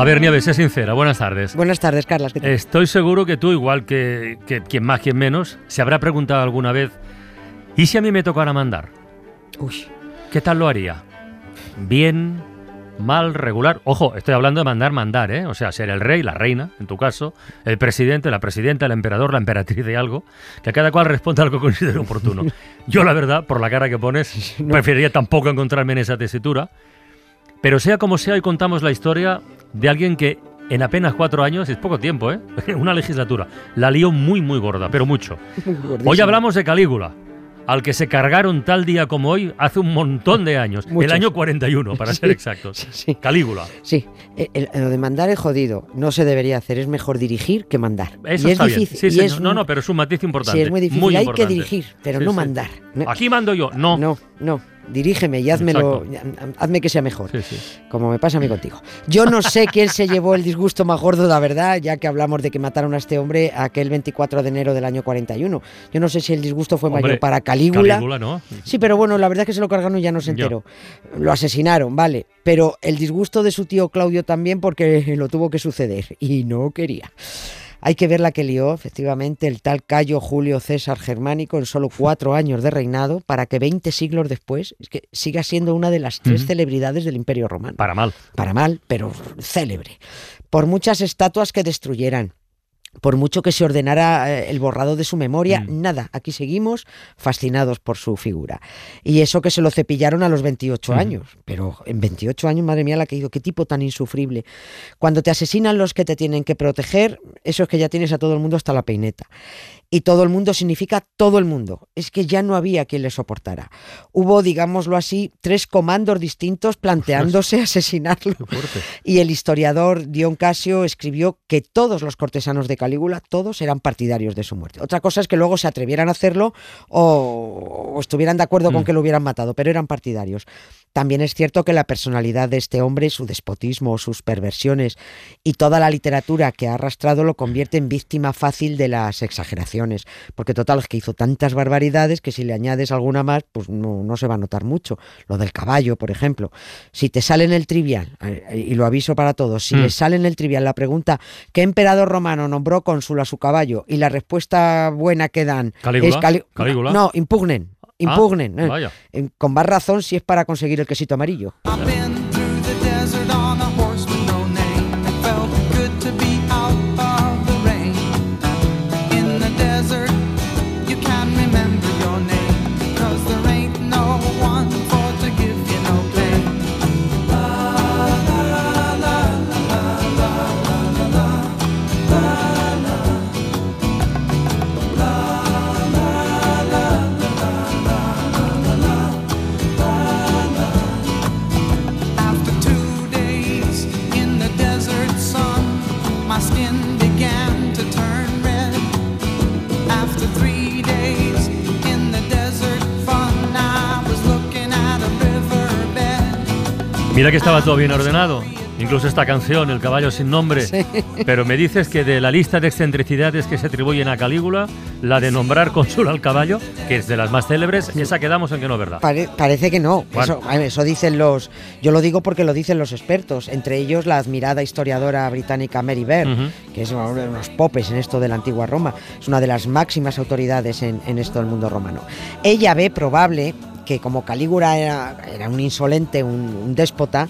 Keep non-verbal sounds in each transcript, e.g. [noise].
A ver, Nieves, sé sincera. Buenas tardes. Buenas tardes, Carlas. ¿qué tal? Estoy seguro que tú, igual que, que quien más, quien menos, se habrá preguntado alguna vez, ¿y si a mí me tocara mandar? Uy, ¿Qué tal lo haría? ¿Bien? ¿Mal? ¿Regular? Ojo, estoy hablando de mandar, mandar, ¿eh? O sea, ser el rey, la reina, en tu caso, el presidente, la presidenta, el emperador, la emperatriz de algo, que cada cual responda a lo que considere oportuno. [laughs] Yo, la verdad, por la cara que pones, preferiría tampoco encontrarme en esa tesitura. Pero sea como sea, hoy contamos la historia de alguien que en apenas cuatro años, es poco tiempo, ¿eh? [laughs] Una legislatura, la lió muy, muy gorda, pero mucho. Hoy hablamos de Calígula, al que se cargaron tal día como hoy hace un montón de años. El año 41, para [laughs] ser exactos. sí, sí. Calígula. Sí, el- el- lo de mandar es jodido. No se debería hacer. Es mejor dirigir que mandar. Eso y está es difícil. Sí, y es no, no, pero es un matiz importante. Sí, es muy difícil. Hay importante. que dirigir, pero no mandar. Aquí mando yo. No. no, no. Dirígeme y házmelo, hazme que sea mejor. Sí, sí. Como me pasa a mí contigo. Yo no sé quién se llevó el disgusto más gordo, la verdad, ya que hablamos de que mataron a este hombre aquel 24 de enero del año 41. Yo no sé si el disgusto fue Hombre, mayor para Calígula. Calígula, ¿no? Sí, pero bueno, la verdad es que se lo cargaron y ya no se enteró. Lo asesinaron, vale. Pero el disgusto de su tío Claudio también porque [laughs] lo tuvo que suceder y no quería. Hay que ver la que lió, efectivamente, el tal Cayo Julio César Germánico en solo cuatro años de reinado para que 20 siglos después es que siga siendo una de las tres celebridades del Imperio Romano. Para mal. Para mal, pero célebre. Por muchas estatuas que destruyeran. Por mucho que se ordenara eh, el borrado de su memoria, Mm. nada, aquí seguimos fascinados por su figura. Y eso que se lo cepillaron a los 28 Ujú. años, pero en 28 años, madre mía, la que digo, qué tipo tan insufrible. Cuando te asesinan los que te tienen que proteger, eso es que ya tienes a todo el mundo hasta la peineta. Y todo el mundo significa todo el mundo. Es que ya no había quien le soportara. Hubo, digámoslo así, tres comandos distintos planteándose asesinarlo. Y el historiador Dion Casio escribió que todos los cortesanos de Calígula, todos eran partidarios de su muerte. Otra cosa es que luego se atrevieran a hacerlo o, o estuvieran de acuerdo con Mm. que lo hubieran matado, pero eran partidarios. También es cierto que la personalidad de este hombre, su despotismo, sus perversiones y toda la literatura que ha arrastrado lo convierte en víctima fácil de las exageraciones. Porque total, es que hizo tantas barbaridades que si le añades alguna más, pues no, no se va a notar mucho. Lo del caballo, por ejemplo. Si te sale en el trivial, eh, y lo aviso para todos, si Mm. le sale en el trivial la pregunta ¿qué emperador romano nombró cónsul a su caballo? Y la respuesta buena que dan Calígula, es Calígula. No, impugnen. Ah, Impugnen. eh. Vaya. Eh, Con más razón si es para conseguir el quesito amarillo. Mira que estaba todo bien ordenado. Incluso esta canción, El caballo sin nombre. Pero me dices que de la lista de excentricidades que se atribuyen a Calígula, la de nombrar cónsul al caballo, que es de las más célebres, esa quedamos en que no es verdad. Pare- parece que no. Bueno. Eso, dicen los. Yo lo digo porque lo dicen los expertos. Entre ellos la admirada historiadora británica Mary Bear, que es uno de unos popes en esto de la antigua Roma. Es una de las máximas autoridades en, en esto del mundo romano. Ella ve probable que como Calígula era, era un insolente, un, un déspota,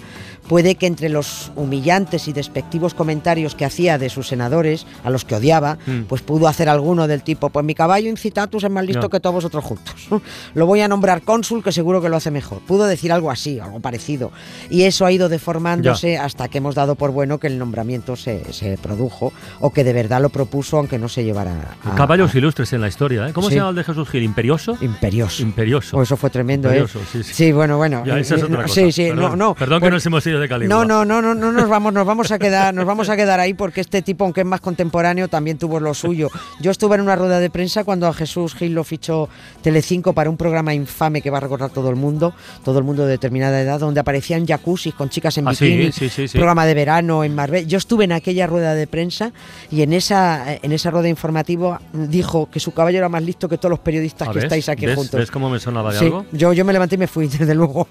puede que entre los humillantes y despectivos comentarios que hacía de sus senadores, a los que odiaba, Mm. pues pudo hacer alguno del tipo, pues mi caballo incitatus es más listo que todos vosotros juntos. [laughs] Lo voy a nombrar cónsul, que seguro que lo hace mejor. Pudo decir algo así, algo parecido. Y eso ha ido deformándose hasta que hemos dado por bueno que el nombramiento se, se produjo o que de verdad lo propuso, aunque no se llevara a... Caballos ilustres en la historia, ¿eh? ¿Cómo Sí. se llama el de Jesús Gil? ¿Imperioso? Imperioso. Imperioso. Oh, eso fue tremendo, Imperioso, ¿eh? sí, sí. bueno, bueno. Ya, esa es Eh, otra no, cosa. Sí, sí, Perdón. no, no. Perdón que Bueno, nos hemos sido de Calígula. No, no, no, no, no nos vamos, nos vamos a quedar, nos vamos a quedar ahí porque este tipo, aunque es más contemporáneo, también tuvo lo suyo. Yo estuve en una rueda de prensa cuando a Jesús Gil lo fichó Telecinco para un programa infame que va a recordar todo el mundo, todo el mundo de determinada edad, donde aparecían jacuzzi con chicas en Ah, bikini, sí, sí, sí. programa de verano en Marbella. Yo estuve en aquella rueda de prensa y en esa, en esa rueda informativa dijo que su caballo era más listo que todos los periodistas Ah, que ¿ves? estáis aquí ¿Ves? juntos. ¿Ves cómo me sonaba de algo? yo, yo me levanté y me fui, [laughs] desde luego.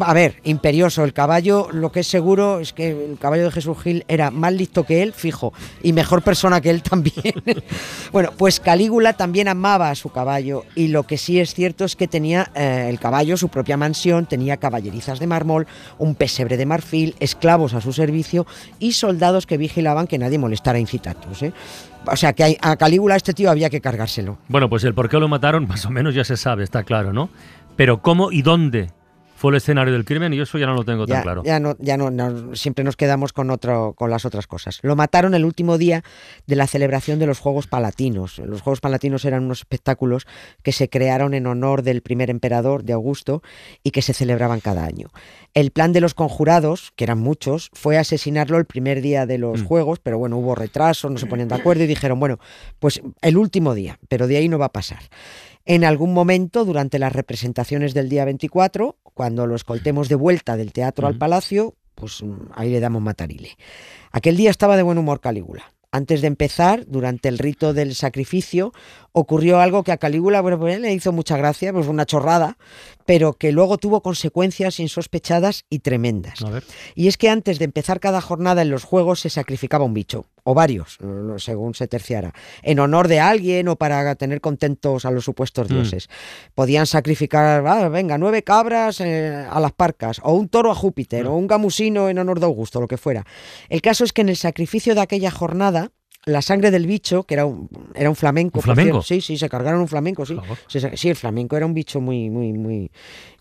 A ver, imperioso. El caballo, lo que es seguro es que el caballo de Jesús Gil era más listo que él, fijo, y mejor persona que él también. [laughs] bueno, pues Calígula también amaba a su caballo, y lo que sí es cierto es que tenía eh, el caballo su propia mansión, tenía caballerizas de mármol, un pesebre de marfil, esclavos a su servicio y soldados que vigilaban que nadie molestara a incitatus. ¿eh? O sea que a Calígula este tío había que cargárselo. Bueno, pues el por qué lo mataron, [laughs] más o menos ya se sabe, está claro, ¿no? Pero cómo y dónde fue el escenario del crimen, y eso ya no lo tengo tan ya, claro. ya no, ya no, no, siempre nos quedamos con otro, con las otras cosas. Lo mataron el último día de la celebración de los Juegos Palatinos. Los Juegos Palatinos eran unos espectáculos que se crearon en honor del primer emperador de Augusto y que se celebraban cada año. El plan de los conjurados, que eran muchos, fue asesinarlo el primer día de los Mm. Juegos, pero bueno, hubo retraso, no se ponían de acuerdo y dijeron, bueno, pues el último día, pero de ahí no va a pasar. En algún momento, durante las representaciones del día 24, cuando lo escoltemos de vuelta del teatro al palacio, pues mm, ahí le damos matarile. Aquel día estaba de buen humor Calígula. Antes de empezar, durante el rito del sacrificio, ocurrió algo que a Calígula bueno, pues, le hizo mucha gracia, pues una chorrada, pero que luego tuvo consecuencias insospechadas y tremendas. Y es que antes de empezar cada jornada en los juegos se sacrificaba un bicho, o varios, según se terciara, en honor de alguien o para tener contentos a los supuestos Mm. dioses. Podían sacrificar, ah, venga, nueve cabras eh, a las parcas, o un toro a Júpiter, Mm. o un gamusino en honor de Augusto, lo que fuera. El caso es que en el sacrificio de aquella jornada, la sangre del bicho, que era un, era un flamenco. ¿Un flamenco? Sí, sí, se cargaron un flamenco, sí. Sí, el flamenco era un bicho muy, muy, muy,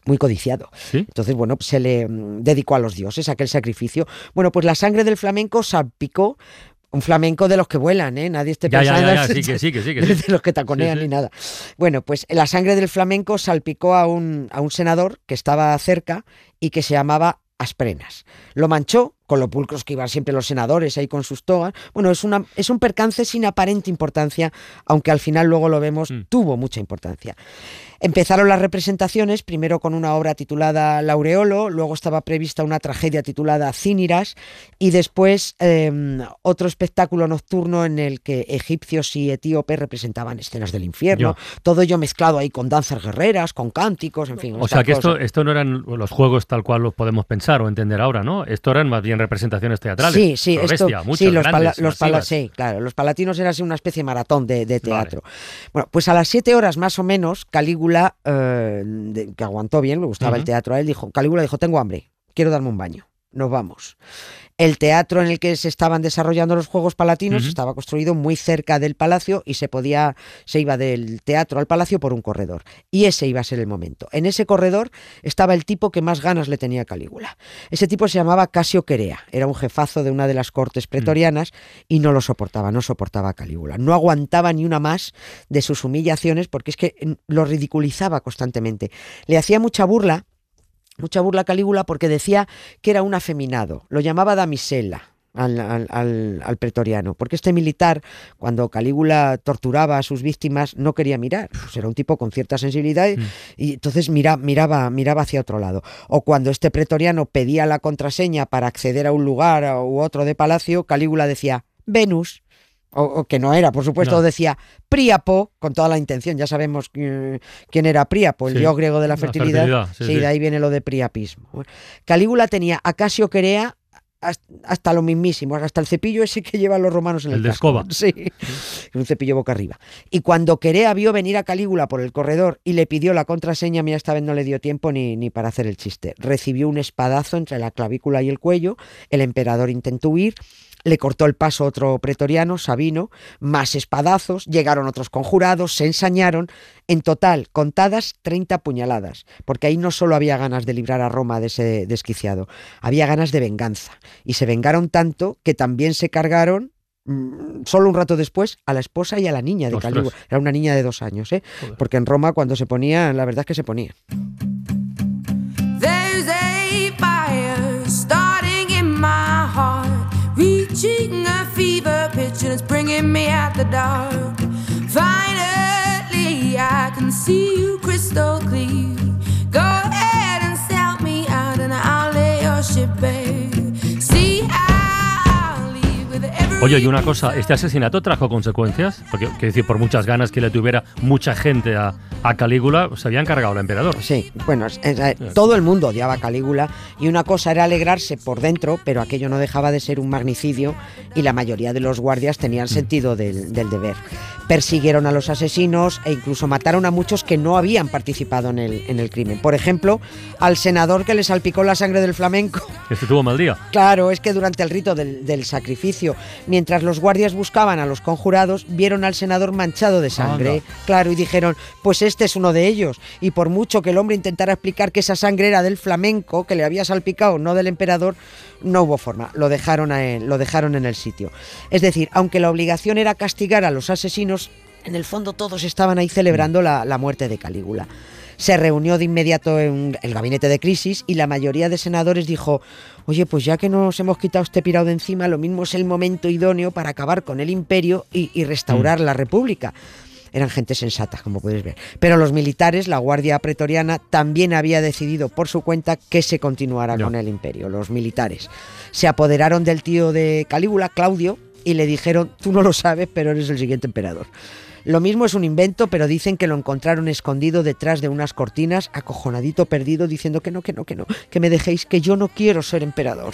muy codiciado. ¿Sí? Entonces, bueno, se le mm, dedicó a los dioses aquel sacrificio. Bueno, pues la sangre del flamenco salpicó un flamenco de los que vuelan, ¿eh? Nadie esté Ya, ya, pensando ya, ya, sí, que [laughs] sí, que sí, que de los que taconean ni nada. Bueno, pues la sangre del flamenco salpicó a un, a un senador que estaba cerca y que se llamaba Asprenas. Lo manchó con lo pulcros que iban siempre los senadores ahí con sus togas. Bueno, es, una, es un percance sin aparente importancia, aunque al final luego lo vemos, Mm. tuvo mucha importancia. Empezaron las representaciones, primero con una obra titulada Laureolo, luego estaba prevista una tragedia titulada Cíniras y después eh, otro espectáculo nocturno en el que egipcios y etíopes representaban escenas del infierno, todo ello mezclado ahí con danzas guerreras, con cánticos, en fin. O sea que esto, cosa. esto no eran los juegos tal cual los podemos pensar o entender ahora, ¿no? Esto eran más bien representaciones teatrales. Sí, sí, esto, bestia, sí, los, grandes, pala- los pala- sí, claro, los palatinos eran así una especie de maratón de, de teatro. Bueno, pues a las siete horas más o menos, Calígula, eh, de- que aguantó bien, le gustaba el teatro a él, dijo, Calígula dijo, tengo hambre, quiero darme un baño, nos vamos. El teatro en el que se estaban desarrollando los Juegos Palatinos estaba construido muy cerca del palacio y se podía, se iba del teatro al palacio por un corredor. Y ese iba a ser el momento. En ese corredor estaba el tipo que más ganas le tenía a Calígula. Ese tipo se llamaba Casio Querea, era un jefazo de una de las cortes pretorianas y no lo soportaba, no soportaba a Calígula. No aguantaba ni una más de sus humillaciones porque es que mm, lo ridiculizaba constantemente. Le hacía mucha burla, mucha burla a Calígula porque decía que era un afeminado, lo llamaba damisela. Al, al- al- al pretoriano, porque este militar, cuando Calígula torturaba a sus víctimas, no quería mirar, pues era un tipo con cierta sensibilidad y- Mm. y entonces mira, miraba, miraba hacia otro lado. O cuando este pretoriano pedía la contraseña para acceder a un lugar u otro de palacio, Calígula decía Venus, o, o que no era, por supuesto, No. decía Príapo, con toda la intención. Ya sabemos eh, quién era Príapo, el Sí, dios griego de la la fertilidad. fertilidad, sí, sí, de ahí viene lo de priapismo. Bueno, Calígula tenía a Casio Querea hasta, hasta lo mismísimo, hasta el cepillo ese que llevan los romanos en el, El de casco. escoba. Sí, un cepillo boca arriba. Y cuando Querea vio venir a Calígula por el corredor y le pidió la contraseña, mira, esta vez no le dio tiempo ni, ni para hacer el chiste. Recibió un espadazo entre la clavícula y el cuello, el emperador intentó huir, le cortó el paso otro pretoriano, Sabino, más espadazos, llegaron otros conjurados, se ensañaron, en total, contadas 30 puñaladas, porque ahí no solo había ganas de librar a Roma de ese desquiciado, había ganas de venganza, y se vengaron tanto que también se cargaron mm, solo un rato después a la esposa y a la niña de. Calígula. Era una niña de dos años, ¿eh? Porque en Roma cuando se ponía, la verdad es que se ponía. Meet me at the dark. Finally, I can see you crystal clear. Go ahead and sell me out, and I'll lay your ship bare. Oye, y una cosa, ¿este asesinato trajo consecuencias? Porque, quiero decir, por muchas ganas que le tuviera mucha gente a, a Calígula, se habían cargado al emperador. Sí, bueno, es- es- eh, todo el mundo odiaba a Calígula y una cosa era alegrarse por dentro, pero aquello no dejaba de ser un magnicidio y la mayoría de los guardias tenían sentido del, del deber. Persiguieron a los asesinos e incluso mataron a muchos que no habían participado en el, en el crimen. Por ejemplo, al senador que le salpicó la sangre del flamenco. [laughs] Este tuvo mal día. Claro, es que durante el rito del, del sacrificio, mientras los guardias buscaban a los conjurados, vieron al senador manchado de sangre. Claro, y dijeron, pues este es uno de ellos. Y por mucho que el hombre intentara explicar que esa sangre era del flamenco, que le había salpicado, no del emperador, no hubo forma. Lo dejaron, a lo dejaron en el sitio. Es decir, aunque la obligación era castigar a los asesinos, en el fondo todos estaban ahí celebrando la, la muerte de Calígula. Se reunió de inmediato en el gabinete de crisis y la mayoría de senadores dijo, oye, pues ya que nos hemos quitado este pirado de encima, lo mismo es el momento idóneo para acabar con el imperio y, y restaurar la república. Eran gente sensata, como puedes ver. Pero los militares, la Guardia Pretoriana, también había decidido por su cuenta que se continuara con el imperio. Los militares se apoderaron del tío de Calígula, Claudio, y le dijeron, tú no lo sabes, pero eres el siguiente emperador. Lo mismo es un invento, pero dicen que lo encontraron escondido detrás de unas cortinas, acojonadito, perdido, diciendo que no, que no, que no, que me dejéis, que yo no quiero ser emperador.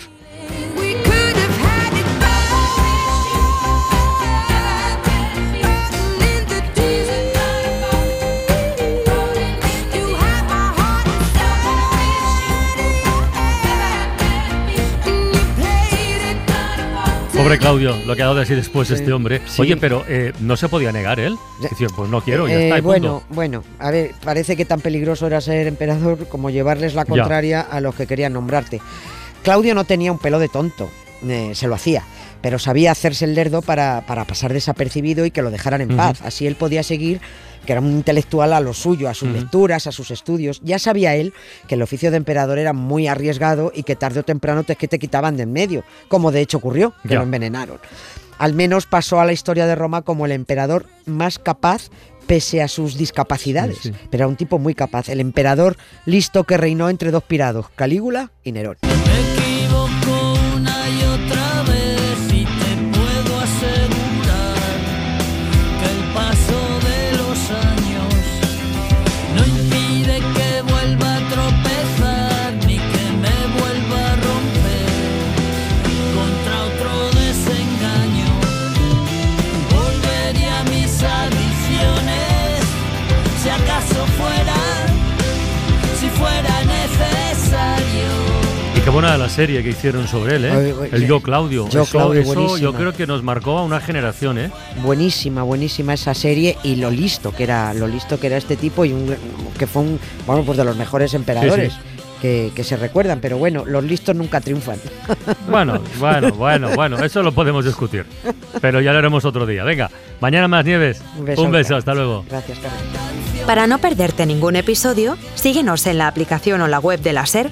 Pobre Claudio, lo que ha dado de decir después Sí, este hombre. sí. Oye, pero eh, no se podía negar él. Decía, pues no quiero, ya Eh, está. y bueno, punto. bueno, a ver, parece que tan peligroso era ser emperador como llevarles la contraria a los que querían nombrarte. Claudio no tenía un pelo de tonto, eh, se lo hacía, pero sabía hacerse el lerdo para, para pasar desapercibido y que lo dejaran en paz. Así él podía seguir, que era un intelectual a lo suyo, a sus lecturas, a sus estudios. Ya sabía él que el oficio de emperador era muy arriesgado y que tarde o temprano te, que te quitaban de en medio, como de hecho ocurrió, que Ya. lo envenenaron. Al menos pasó a la historia de Roma como el emperador más capaz pese a sus discapacidades. Sí, sí. Pero era un tipo muy capaz, el emperador listo que reinó entre dos pirados, Calígula y Nerón. Me equivoco qué buena la serie que hicieron sobre él, ¿eh? Ay, ay, el. Yo Claudio. Yo eso, Claudio, eso yo creo que nos marcó a una generación, ¿eh? Buenísima, buenísima esa serie y lo listo que era, lo listo que era este tipo y un, que fue un, bueno, pues de los mejores emperadores Sí, Que, que se recuerdan, pero bueno, los listos nunca triunfan. Bueno, [laughs] bueno, bueno, bueno, eso lo podemos discutir. Pero ya lo haremos otro día. Venga, mañana más nieves. Un beso, Un beso hasta luego. Gracias, Carlos. Para no perderte ningún episodio, síguenos en la aplicación o la web de la SER,